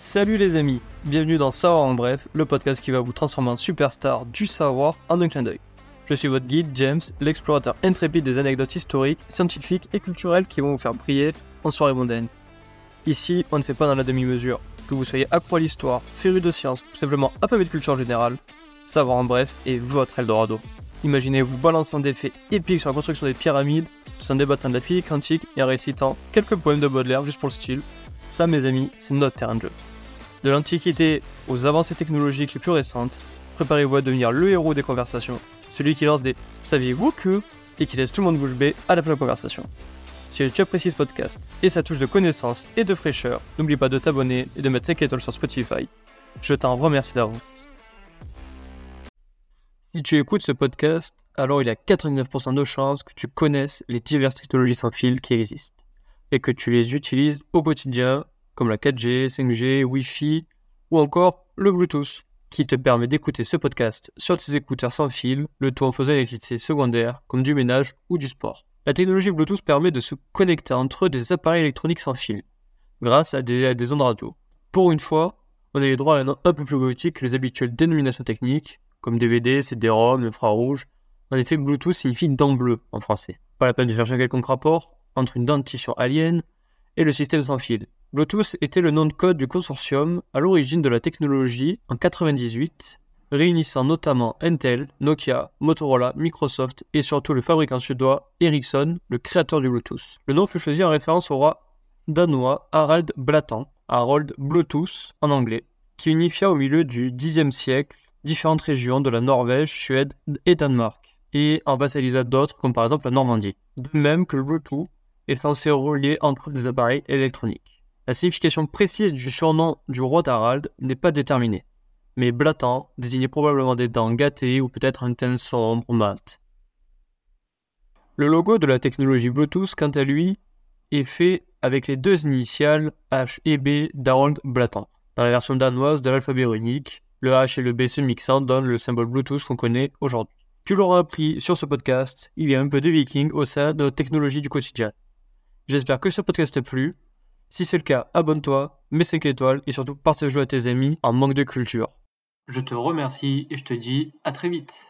Salut les amis, bienvenue dans Savoir en bref, le podcast qui va vous transformer en superstar du savoir en un clin d'œil. Je suis votre guide James, l'explorateur intrépide des anecdotes historiques, scientifiques et culturelles qui vont vous faire briller en soirée mondaine. Ici, on ne fait pas dans la demi-mesure. Que vous soyez accro à l'histoire, féru de science ou simplement affamé de culture générale, Savoir en bref est votre Eldorado. Imaginez-vous balançant des faits épiques sur la construction des pyramides, tout en débattant de la physique quantique et en récitant quelques poèmes de Baudelaire juste pour le style. Ça, mes amis, c'est notre terrain de jeu. De l'Antiquité aux avancées technologiques les plus récentes, préparez-vous à devenir le héros des conversations, celui qui lance des Saviez-vous que? et qui laisse tout le monde bouche bée à la fin de la conversation. Si tu apprécies ce podcast et sa touche de connaissance et de fraîcheur, n'oublie pas de t'abonner et de mettre 5 étoiles sur Spotify. Je t'en remercie d'avance. Si tu écoutes ce podcast, alors il y a 89% de chances que tu connaisses les diverses technologies sans fil qui existent et que tu les utilises au quotidien, comme la 4G, 5G, Wi-Fi ou encore le Bluetooth, qui te permet d'écouter ce podcast sur tes écouteurs sans fil, le tout en faisant une activité secondaire comme du ménage ou du sport. La technologie Bluetooth permet de se connecter entre des appareils électroniques sans fil, grâce à des, ondes radio. Pour une fois, on a les droits à un nom un peu plus poétique que les habituelles dénominations techniques, comme DVD, CD-ROM, infrarouge. En effet, Bluetooth signifie dent bleue en français. Pas la peine de chercher un quelconque rapport entre une dentition alien et le système sans fil. Bluetooth était le nom de code du consortium à l'origine de la technologie en 98, réunissant notamment Intel, Nokia, Motorola, Microsoft et surtout le fabricant suédois Ericsson, le créateur du Bluetooth. Le nom fut choisi en référence au roi danois Harald Blatan, Harold Bluetooth en anglais, qui unifia au milieu du Xe siècle différentes régions de la Norvège, Suède et Danemark, et en vassallisa d'autres, comme par exemple la Normandie. De même que le Bluetooth est censé relier entre des appareils électroniques. La signification précise du surnom du roi d'Harald n'est pas déterminée, mais Blatan désignait probablement des dents gâtées ou peut-être un teint sombre mat. Le logo de la technologie Bluetooth, quant à lui, est fait avec les deux initiales H et B d'Harold Blatan, dans la version danoise de l'alphabet runique, le H et le B se mixant donnent le symbole Bluetooth qu'on connaît aujourd'hui. Tu l'auras appris sur ce podcast, il y a un peu de viking au sein de notre technologie du quotidien. J'espère que ce podcast t'a plu. Si c'est le cas, abonne-toi, mets 5 étoiles et surtout partage-le à tes amis en manque de culture. Je te remercie et je te dis à très vite.